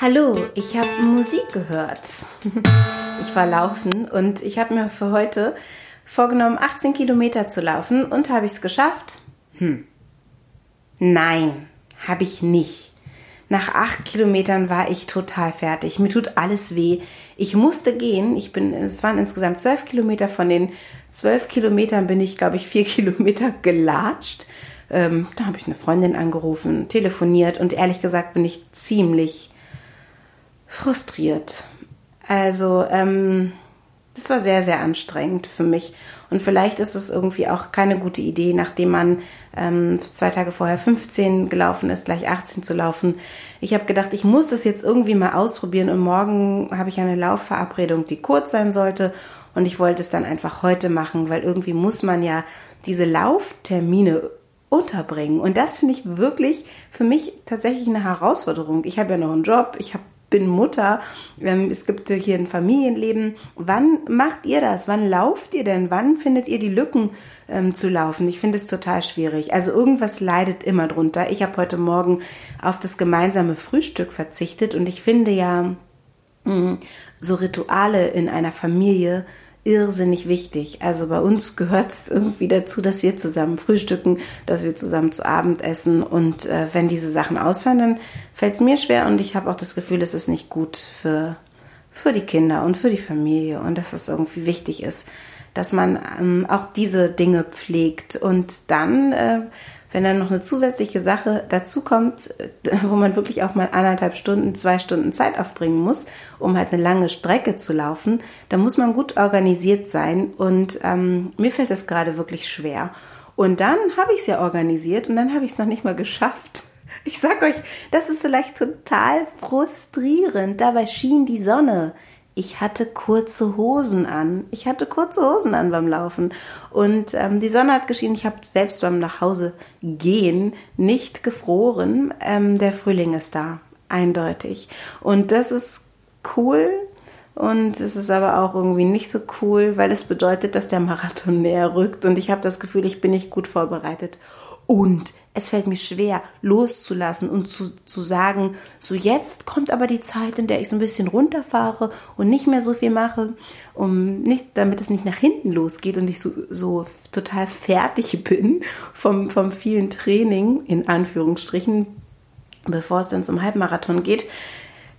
Hallo, ich habe Musik gehört. Ich war laufen und ich habe mir für heute vorgenommen, 18 Kilometer zu laufen und habe ich es geschafft? Hm. Nein, habe ich nicht. Nach acht Kilometern war ich total fertig. Mir tut alles weh. Ich musste gehen. Ich bin, es waren insgesamt zwölf Kilometer. Von den zwölf Kilometern bin ich, glaube ich, vier Kilometer gelatscht. Ähm, da habe ich eine Freundin angerufen, telefoniert und ehrlich gesagt bin ich ziemlich frustriert. Also, ähm, das war sehr, sehr anstrengend für mich. Und vielleicht ist es irgendwie auch keine gute Idee, nachdem man ähm, zwei Tage vorher 15 gelaufen ist, gleich 18 zu laufen. Ich habe gedacht, ich muss das jetzt irgendwie mal ausprobieren und morgen habe ich eine Laufverabredung, die kurz sein sollte. Und ich wollte es dann einfach heute machen, weil irgendwie muss man ja diese Lauftermine unterbringen. Und das finde ich wirklich für mich tatsächlich eine Herausforderung. Ich habe ja noch einen Job, ich habe bin Mutter, ähm, es gibt hier ein Familienleben. Wann macht ihr das? Wann lauft ihr denn? Wann findet ihr die Lücken ähm, zu laufen? Ich finde es total schwierig. Also irgendwas leidet immer drunter. Ich habe heute Morgen auf das gemeinsame Frühstück verzichtet und ich finde ja mh, mm, so Rituale in einer Familie irrsinnig wichtig. Also bei uns gehört es irgendwie dazu, dass wir zusammen frühstücken, dass wir zusammen zu Abend essen. Und äh, wenn diese Sachen ausfallen, dann fällt es mir schwer. Und ich habe auch das Gefühl, es ist nicht gut für, für die Kinder und für die Familie. Und dass es irgendwie wichtig ist, dass man ähm, auch diese Dinge pflegt. Und dann äh, wenn dann noch eine zusätzliche Sache dazu kommt, äh, wo man wirklich auch mal anderthalb Stunden, zwei Stunden Zeit aufbringen muss, um halt eine lange Strecke zu laufen, dann muss man gut organisiert sein und ähm, mir fällt das gerade wirklich schwer. Und dann habe ich es ja organisiert und dann habe ich es noch nicht mal geschafft. Ich sag euch, das ist vielleicht total frustrierend. Dabei schien die Sonne ich hatte kurze Hosen an. Ich hatte kurze Hosen an beim Laufen. Und ähm, die Sonne hat geschienen. Ich habe selbst beim Nachhause gehen nicht gefroren. Ähm, der Frühling ist da, eindeutig. Und das ist cool. Und es ist aber auch irgendwie nicht so cool, weil es bedeutet, dass der Marathon näher rückt. Und ich habe das Gefühl, ich bin nicht gut vorbereitet. Und es fällt mir schwer, loszulassen und zu, zu sagen, so jetzt kommt aber die Zeit, in der ich so ein bisschen runterfahre und nicht mehr so viel mache, um nicht, damit es nicht nach hinten losgeht und ich so, so total fertig bin vom, vom vielen Training, in Anführungsstrichen, bevor es dann zum Halbmarathon geht.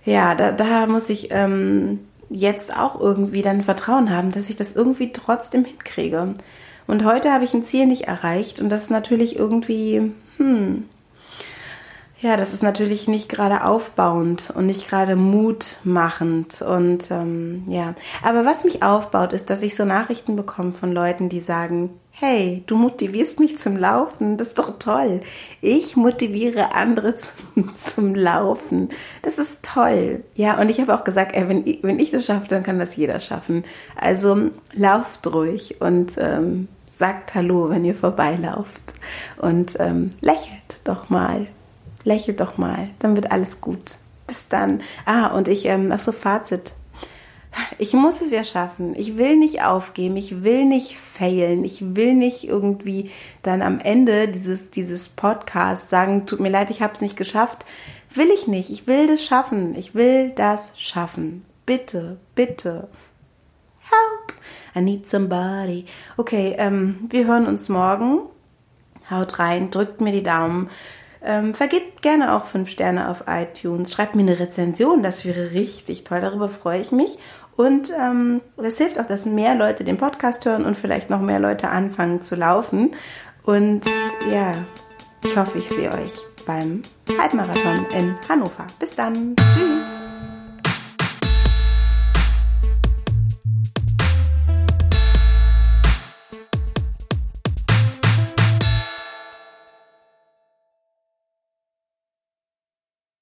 Ja, da, da muss ich ähm, jetzt auch irgendwie dann Vertrauen haben, dass ich das irgendwie trotzdem hinkriege. Und heute habe ich ein Ziel nicht erreicht und das ist natürlich irgendwie, hm, ja, das ist natürlich nicht gerade aufbauend und nicht gerade mutmachend und ähm, ja. Aber was mich aufbaut, ist, dass ich so Nachrichten bekomme von Leuten, die sagen, hey, du motivierst mich zum Laufen, das ist doch toll. Ich motiviere andere zum, zum Laufen, das ist toll. Ja, und ich habe auch gesagt, ey, wenn, ich, wenn ich das schaffe, dann kann das jeder schaffen. Also lauft ruhig und ähm, sagt Hallo, wenn ihr vorbeilauft und ähm, lächelt doch mal. Lächelt doch mal, dann wird alles gut. Bis dann. Ah, und ich, ähm, ach so, Fazit. Ich muss es ja schaffen. Ich will nicht aufgeben. Ich will nicht failen. Ich will nicht irgendwie dann am Ende dieses, dieses Podcasts sagen, tut mir leid, ich habe es nicht geschafft. Will ich nicht. Ich will das schaffen. Ich will das schaffen. Bitte, bitte. Help. I need somebody. Okay, ähm, wir hören uns morgen. Haut rein, drückt mir die Daumen. Ähm, vergebt gerne auch fünf Sterne auf iTunes. Schreibt mir eine Rezension, das wäre richtig toll. Darüber freue ich mich. Und ähm, das hilft auch, dass mehr Leute den Podcast hören und vielleicht noch mehr Leute anfangen zu laufen. Und ja, ich hoffe, ich sehe euch beim Halbmarathon in Hannover. Bis dann. Tschüss.